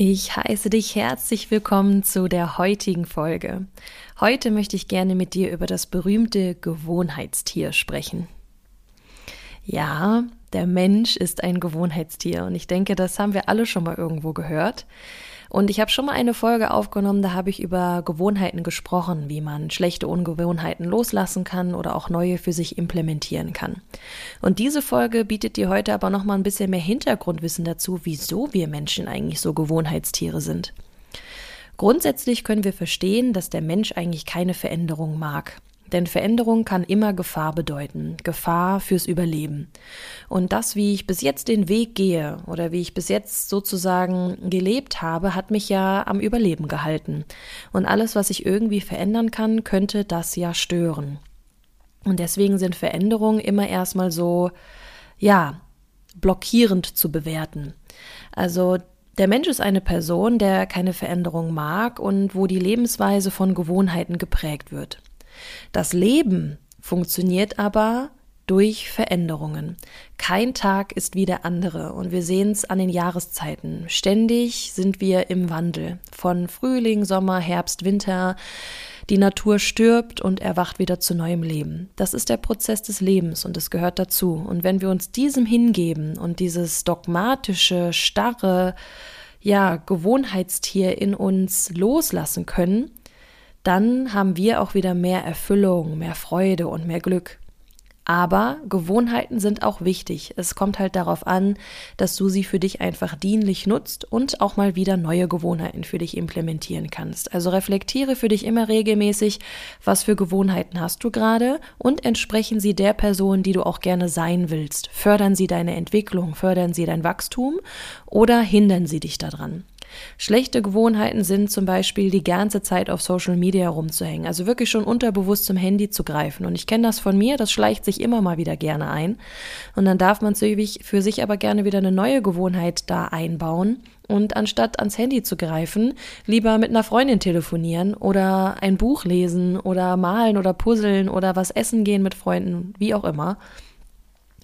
Ich heiße dich herzlich willkommen zu der heutigen Folge. Heute möchte ich gerne mit dir über das berühmte Gewohnheitstier sprechen. Ja, der Mensch ist ein Gewohnheitstier und ich denke, das haben wir alle schon mal irgendwo gehört. Und ich habe schon mal eine Folge aufgenommen, da habe ich über Gewohnheiten gesprochen, wie man schlechte Ungewohnheiten loslassen kann oder auch neue für sich implementieren kann. Und diese Folge bietet dir heute aber noch mal ein bisschen mehr Hintergrundwissen dazu, wieso wir Menschen eigentlich so Gewohnheitstiere sind. Grundsätzlich können wir verstehen, dass der Mensch eigentlich keine Veränderung mag. Denn Veränderung kann immer Gefahr bedeuten, Gefahr fürs Überleben. Und das, wie ich bis jetzt den Weg gehe oder wie ich bis jetzt sozusagen gelebt habe, hat mich ja am Überleben gehalten. Und alles, was ich irgendwie verändern kann, könnte das ja stören. Und deswegen sind Veränderungen immer erstmal so, ja, blockierend zu bewerten. Also der Mensch ist eine Person, der keine Veränderung mag und wo die Lebensweise von Gewohnheiten geprägt wird. Das Leben funktioniert aber durch Veränderungen. Kein Tag ist wie der andere und wir sehen es an den Jahreszeiten. Ständig sind wir im Wandel. Von Frühling, Sommer, Herbst, Winter. Die Natur stirbt und erwacht wieder zu neuem Leben. Das ist der Prozess des Lebens und es gehört dazu. Und wenn wir uns diesem hingeben und dieses dogmatische, starre, ja, Gewohnheitstier in uns loslassen können, dann haben wir auch wieder mehr Erfüllung, mehr Freude und mehr Glück. Aber Gewohnheiten sind auch wichtig. Es kommt halt darauf an, dass du sie für dich einfach dienlich nutzt und auch mal wieder neue Gewohnheiten für dich implementieren kannst. Also reflektiere für dich immer regelmäßig, was für Gewohnheiten hast du gerade und entsprechen sie der Person, die du auch gerne sein willst. Fördern sie deine Entwicklung, fördern sie dein Wachstum oder hindern sie dich daran. Schlechte Gewohnheiten sind zum Beispiel die ganze Zeit auf Social Media rumzuhängen, also wirklich schon unterbewusst zum Handy zu greifen. Und ich kenne das von mir, das schleicht sich immer mal wieder gerne ein. Und dann darf man für sich aber gerne wieder eine neue Gewohnheit da einbauen. Und anstatt ans Handy zu greifen, lieber mit einer Freundin telefonieren oder ein Buch lesen oder malen oder puzzeln oder was essen gehen mit Freunden, wie auch immer.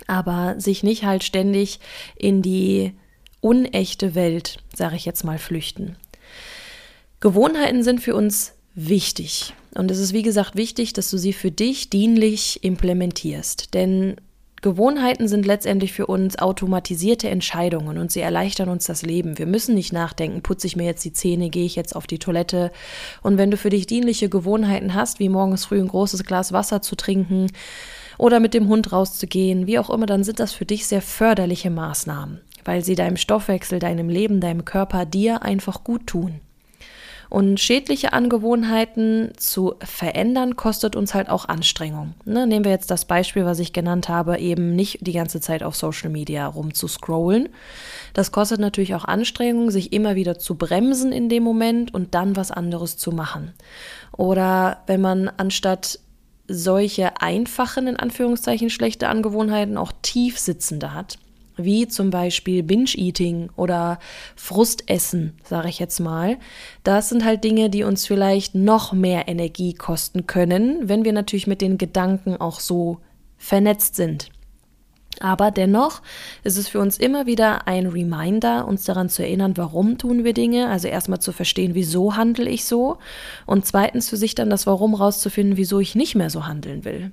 Aber sich nicht halt ständig in die unechte Welt, sage ich jetzt mal, flüchten. Gewohnheiten sind für uns wichtig. Und es ist, wie gesagt, wichtig, dass du sie für dich dienlich implementierst. Denn Gewohnheiten sind letztendlich für uns automatisierte Entscheidungen und sie erleichtern uns das Leben. Wir müssen nicht nachdenken, putze ich mir jetzt die Zähne, gehe ich jetzt auf die Toilette. Und wenn du für dich dienliche Gewohnheiten hast, wie morgens früh ein großes Glas Wasser zu trinken oder mit dem Hund rauszugehen, wie auch immer, dann sind das für dich sehr förderliche Maßnahmen weil sie deinem Stoffwechsel, deinem Leben, deinem Körper, dir einfach gut tun. Und schädliche Angewohnheiten zu verändern, kostet uns halt auch Anstrengung. Ne, nehmen wir jetzt das Beispiel, was ich genannt habe, eben nicht die ganze Zeit auf Social Media rumzuscrollen. Das kostet natürlich auch Anstrengung, sich immer wieder zu bremsen in dem Moment und dann was anderes zu machen. Oder wenn man anstatt solche einfachen, in Anführungszeichen, schlechte Angewohnheiten auch tief sitzende hat, wie zum Beispiel Binge-Eating oder Frustessen, sage ich jetzt mal. Das sind halt Dinge, die uns vielleicht noch mehr Energie kosten können, wenn wir natürlich mit den Gedanken auch so vernetzt sind. Aber dennoch ist es für uns immer wieder ein Reminder, uns daran zu erinnern, warum tun wir Dinge. Also erstmal zu verstehen, wieso handle ich so. Und zweitens für sich dann das Warum rauszufinden, wieso ich nicht mehr so handeln will.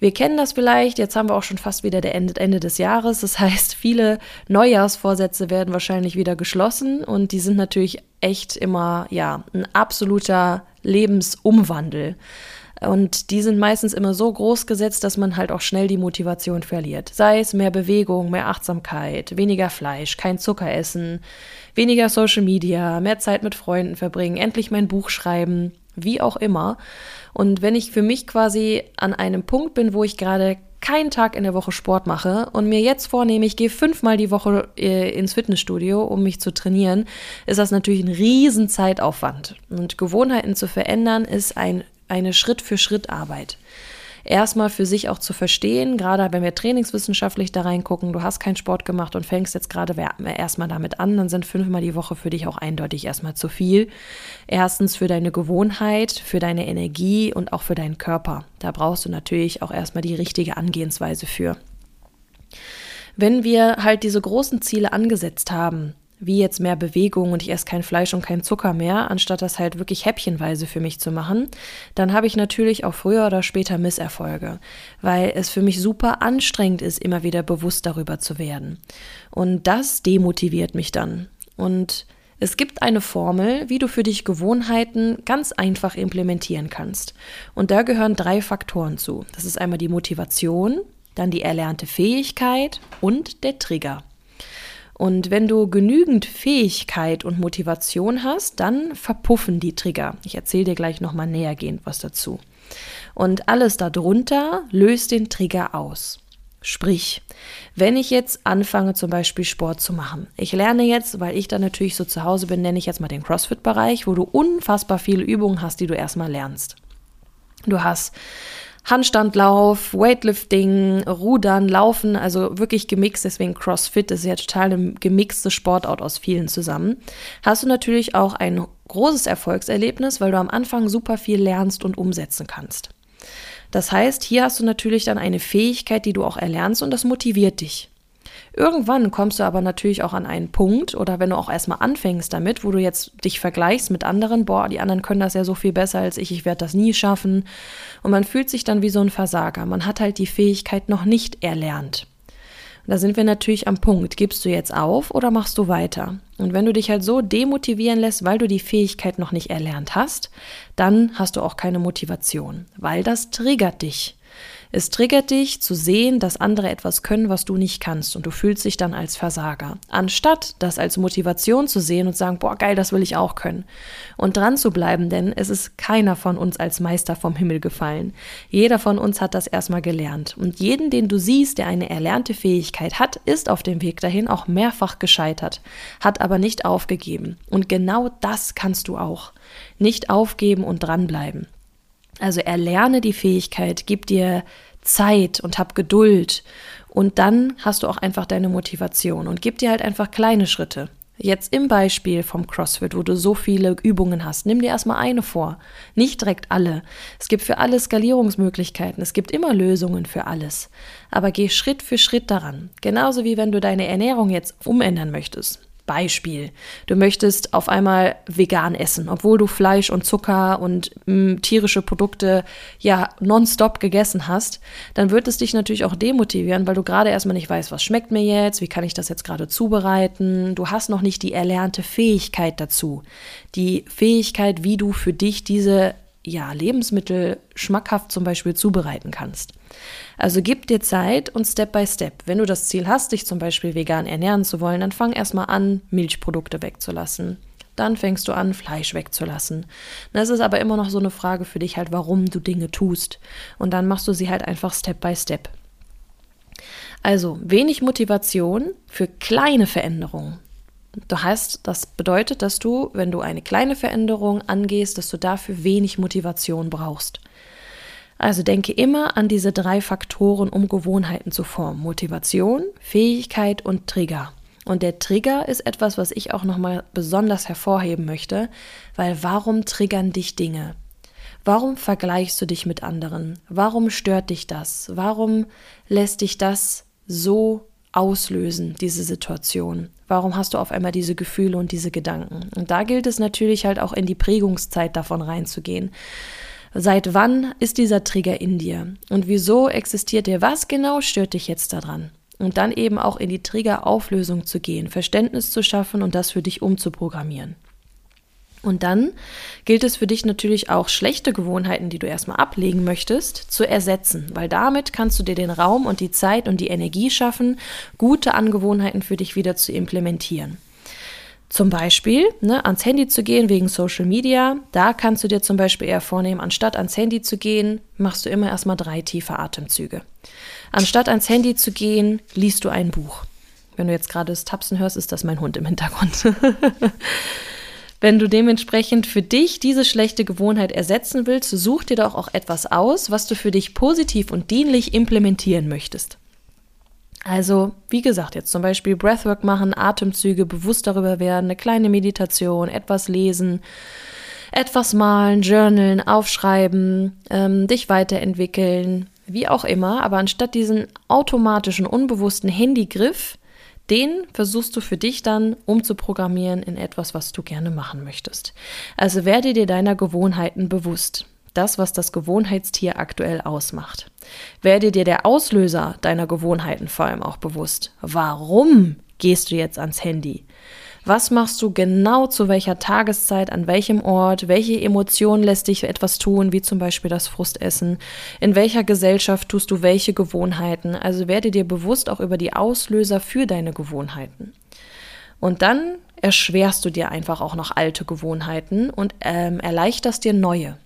Wir kennen das vielleicht, jetzt haben wir auch schon fast wieder der Ende, Ende des Jahres. Das heißt, viele Neujahrsvorsätze werden wahrscheinlich wieder geschlossen und die sind natürlich echt immer, ja, ein absoluter Lebensumwandel. Und die sind meistens immer so groß gesetzt, dass man halt auch schnell die Motivation verliert. Sei es mehr Bewegung, mehr Achtsamkeit, weniger Fleisch, kein Zucker essen, weniger Social Media, mehr Zeit mit Freunden verbringen, endlich mein Buch schreiben, wie auch immer. Und wenn ich für mich quasi an einem Punkt bin, wo ich gerade keinen Tag in der Woche Sport mache und mir jetzt vornehme, ich gehe fünfmal die Woche äh, ins Fitnessstudio, um mich zu trainieren, ist das natürlich ein riesen Zeitaufwand. Und Gewohnheiten zu verändern ist ein, eine Schritt-für-Schritt-Arbeit erstmal für sich auch zu verstehen, gerade wenn wir trainingswissenschaftlich da reingucken, du hast keinen Sport gemacht und fängst jetzt gerade erstmal damit an, dann sind fünfmal die Woche für dich auch eindeutig erstmal zu viel. Erstens für deine Gewohnheit, für deine Energie und auch für deinen Körper. Da brauchst du natürlich auch erstmal die richtige Angehensweise für. Wenn wir halt diese großen Ziele angesetzt haben, wie jetzt mehr Bewegung und ich esse kein Fleisch und kein Zucker mehr, anstatt das halt wirklich häppchenweise für mich zu machen, dann habe ich natürlich auch früher oder später Misserfolge, weil es für mich super anstrengend ist, immer wieder bewusst darüber zu werden. Und das demotiviert mich dann. Und es gibt eine Formel, wie du für dich Gewohnheiten ganz einfach implementieren kannst. Und da gehören drei Faktoren zu. Das ist einmal die Motivation, dann die erlernte Fähigkeit und der Trigger. Und wenn du genügend Fähigkeit und Motivation hast, dann verpuffen die Trigger. Ich erzähle dir gleich nochmal nähergehend was dazu. Und alles darunter löst den Trigger aus. Sprich, wenn ich jetzt anfange, zum Beispiel Sport zu machen. Ich lerne jetzt, weil ich da natürlich so zu Hause bin, nenne ich jetzt mal den CrossFit-Bereich, wo du unfassbar viele Übungen hast, die du erstmal lernst. Du hast Handstandlauf, Weightlifting, Rudern, Laufen, also wirklich gemixt, deswegen CrossFit ist ja total eine gemixte Sportart aus vielen zusammen. Hast du natürlich auch ein großes Erfolgserlebnis, weil du am Anfang super viel lernst und umsetzen kannst. Das heißt, hier hast du natürlich dann eine Fähigkeit, die du auch erlernst und das motiviert dich. Irgendwann kommst du aber natürlich auch an einen Punkt oder wenn du auch erstmal anfängst damit, wo du jetzt dich vergleichst mit anderen, boah, die anderen können das ja so viel besser als ich, ich werde das nie schaffen. Und man fühlt sich dann wie so ein Versager. Man hat halt die Fähigkeit noch nicht erlernt. Da sind wir natürlich am Punkt. Gibst du jetzt auf oder machst du weiter? Und wenn du dich halt so demotivieren lässt, weil du die Fähigkeit noch nicht erlernt hast, dann hast du auch keine Motivation, weil das triggert dich. Es triggert dich zu sehen, dass andere etwas können, was du nicht kannst und du fühlst dich dann als Versager. Anstatt das als Motivation zu sehen und sagen, boah, geil, das will ich auch können. Und dran zu bleiben, denn es ist keiner von uns als Meister vom Himmel gefallen. Jeder von uns hat das erstmal gelernt. Und jeden, den du siehst, der eine erlernte Fähigkeit hat, ist auf dem Weg dahin auch mehrfach gescheitert, hat aber nicht aufgegeben. Und genau das kannst du auch. Nicht aufgeben und dranbleiben. Also erlerne die Fähigkeit, gib dir Zeit und hab Geduld. Und dann hast du auch einfach deine Motivation und gib dir halt einfach kleine Schritte. Jetzt im Beispiel vom CrossFit, wo du so viele Übungen hast, nimm dir erstmal eine vor, nicht direkt alle. Es gibt für alle Skalierungsmöglichkeiten, es gibt immer Lösungen für alles. Aber geh Schritt für Schritt daran. Genauso wie wenn du deine Ernährung jetzt umändern möchtest. Beispiel, du möchtest auf einmal vegan essen, obwohl du Fleisch und Zucker und mh, mm, tierische Produkte ja nonstop gegessen hast, dann wird es dich natürlich auch demotivieren, weil du gerade erstmal nicht weißt, was schmeckt mir jetzt, wie kann ich das jetzt gerade zubereiten. Du hast noch nicht die erlernte Fähigkeit dazu. Die Fähigkeit, wie du für dich diese ja, Lebensmittel schmackhaft zum Beispiel zubereiten kannst. Also gib dir Zeit und Step by Step. Wenn du das Ziel hast, dich zum Beispiel vegan ernähren zu wollen, dann fang erstmal an, Milchprodukte wegzulassen. Dann fängst du an, Fleisch wegzulassen. Das ist aber immer noch so eine Frage für dich halt, warum du Dinge tust. Und dann machst du sie halt einfach Step by Step. Also wenig Motivation für kleine Veränderungen. Du hast, das bedeutet, dass du, wenn du eine kleine Veränderung angehst, dass du dafür wenig Motivation brauchst. Also denke immer an diese drei Faktoren, um Gewohnheiten zu formen. Motivation, Fähigkeit und Trigger. Und der Trigger ist etwas, was ich auch nochmal besonders hervorheben möchte, weil warum triggern dich Dinge? Warum vergleichst du dich mit anderen? Warum stört dich das? Warum lässt dich das so auslösen, diese Situation? Warum hast du auf einmal diese Gefühle und diese Gedanken? Und da gilt es natürlich halt auch in die Prägungszeit davon reinzugehen. Seit wann ist dieser Trigger in dir? Und wieso existiert der? Was genau stört dich jetzt daran? Und dann eben auch in die Triggerauflösung zu gehen, Verständnis zu schaffen und das für dich umzuprogrammieren. Und dann gilt es für dich natürlich auch, schlechte Gewohnheiten, die du erstmal ablegen möchtest, zu ersetzen, weil damit kannst du dir den Raum und die Zeit und die Energie schaffen, gute Angewohnheiten für dich wieder zu implementieren. Zum Beispiel ne, ans Handy zu gehen wegen Social Media, da kannst du dir zum Beispiel eher vornehmen, anstatt ans Handy zu gehen, machst du immer erstmal drei tiefe Atemzüge. Anstatt ans Handy zu gehen, liest du ein Buch. Wenn du jetzt gerade das Tapsen hörst, ist das mein Hund im Hintergrund. Wenn du dementsprechend für dich diese schlechte Gewohnheit ersetzen willst, such dir doch auch etwas aus, was du für dich positiv und dienlich implementieren möchtest. Also, wie gesagt, jetzt zum Beispiel Breathwork machen, Atemzüge, bewusst darüber werden, eine kleine Meditation, etwas lesen, etwas malen, journalen, aufschreiben, ähm, dich weiterentwickeln, wie auch immer. Aber anstatt diesen automatischen, unbewussten Handygriff den versuchst du für dich dann umzuprogrammieren in etwas, was du gerne machen möchtest. Also werde dir deiner Gewohnheiten bewusst. Das, was das Gewohnheitstier aktuell ausmacht. Werde dir der Auslöser deiner Gewohnheiten vor allem auch bewusst. Warum gehst du jetzt ans Handy? Was machst du genau zu welcher Tageszeit, an welchem Ort? Welche Emotionen lässt dich etwas tun, wie zum Beispiel das Frustessen? In welcher Gesellschaft tust du welche Gewohnheiten? Also werde dir bewusst auch über die Auslöser für deine Gewohnheiten. Und dann erschwerst du dir einfach auch noch alte Gewohnheiten und ähm, erleichterst dir neue.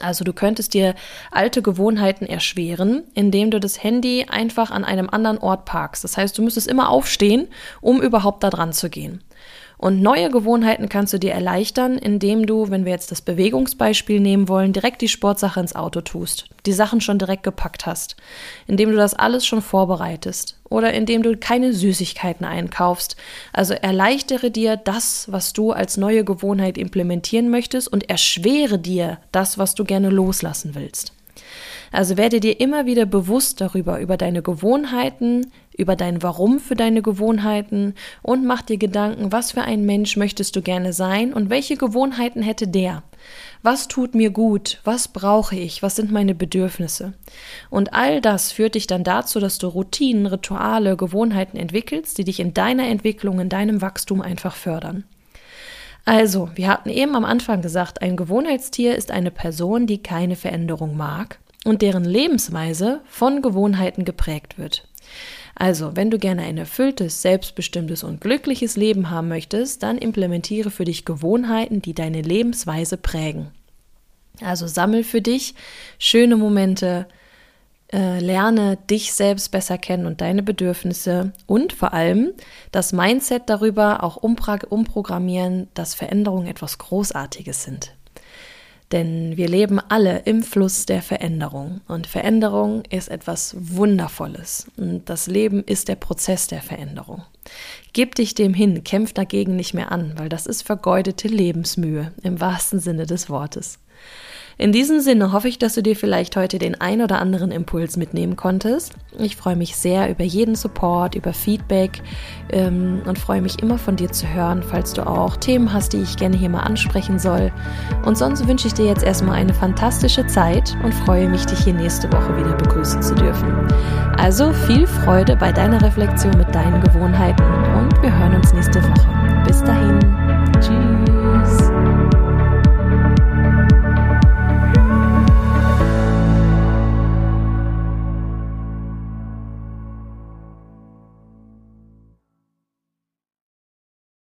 Also du könntest dir alte Gewohnheiten erschweren, indem du das Handy einfach an einem anderen Ort parkst. Das heißt, du müsstest immer aufstehen, um überhaupt da dran zu gehen. Und neue Gewohnheiten kannst du dir erleichtern, indem du, wenn wir jetzt das Bewegungsbeispiel nehmen wollen, direkt die Sportsache ins Auto tust, die Sachen schon direkt gepackt hast, indem du das alles schon vorbereitest oder indem du keine Süßigkeiten einkaufst. Also erleichtere dir das, was du als neue Gewohnheit implementieren möchtest und erschwere dir das, was du gerne loslassen willst. Also werde dir immer wieder bewusst darüber, über deine Gewohnheiten, über dein Warum für deine Gewohnheiten und mach dir Gedanken, was für ein Mensch möchtest du gerne sein und welche Gewohnheiten hätte der. Was tut mir gut? Was brauche ich? Was sind meine Bedürfnisse? Und all das führt dich dann dazu, dass du Routinen, Rituale, Gewohnheiten entwickelst, die dich in deiner Entwicklung, in deinem Wachstum einfach fördern. Also, wir hatten eben am Anfang gesagt, ein Gewohnheitstier ist eine Person, die keine Veränderung mag und deren Lebensweise von Gewohnheiten geprägt wird. Also, wenn du gerne ein erfülltes, selbstbestimmtes und glückliches Leben haben möchtest, dann implementiere für dich Gewohnheiten, die deine Lebensweise prägen. Also sammel für dich schöne Momente, äh, lerne dich selbst besser kennen und deine Bedürfnisse und vor allem das Mindset darüber auch umprogrammieren, dass Veränderungen etwas Großartiges sind. Denn wir leben alle im Fluss der Veränderung. Und Veränderung ist etwas Wundervolles. Und das Leben ist der Prozess der Veränderung. Gib dich dem hin, kämpf dagegen nicht mehr an, weil das ist vergeudete Lebensmühe im wahrsten Sinne des Wortes. In diesem Sinne hoffe ich, dass du dir vielleicht heute den ein oder anderen Impuls mitnehmen konntest. Ich freue mich sehr über jeden Support, über Feedback ähm, und freue mich immer von dir zu hören, falls du auch Themen hast, die ich gerne hier mal ansprechen soll. Und sonst wünsche ich dir jetzt erstmal eine fantastische Zeit und freue mich, dich hier nächste Woche wieder begrüßen zu dürfen. Also viel Freude bei deiner Reflexion mit deinen Gewohnheiten und wir hören uns nächste Woche. Bis dahin. Tschüss.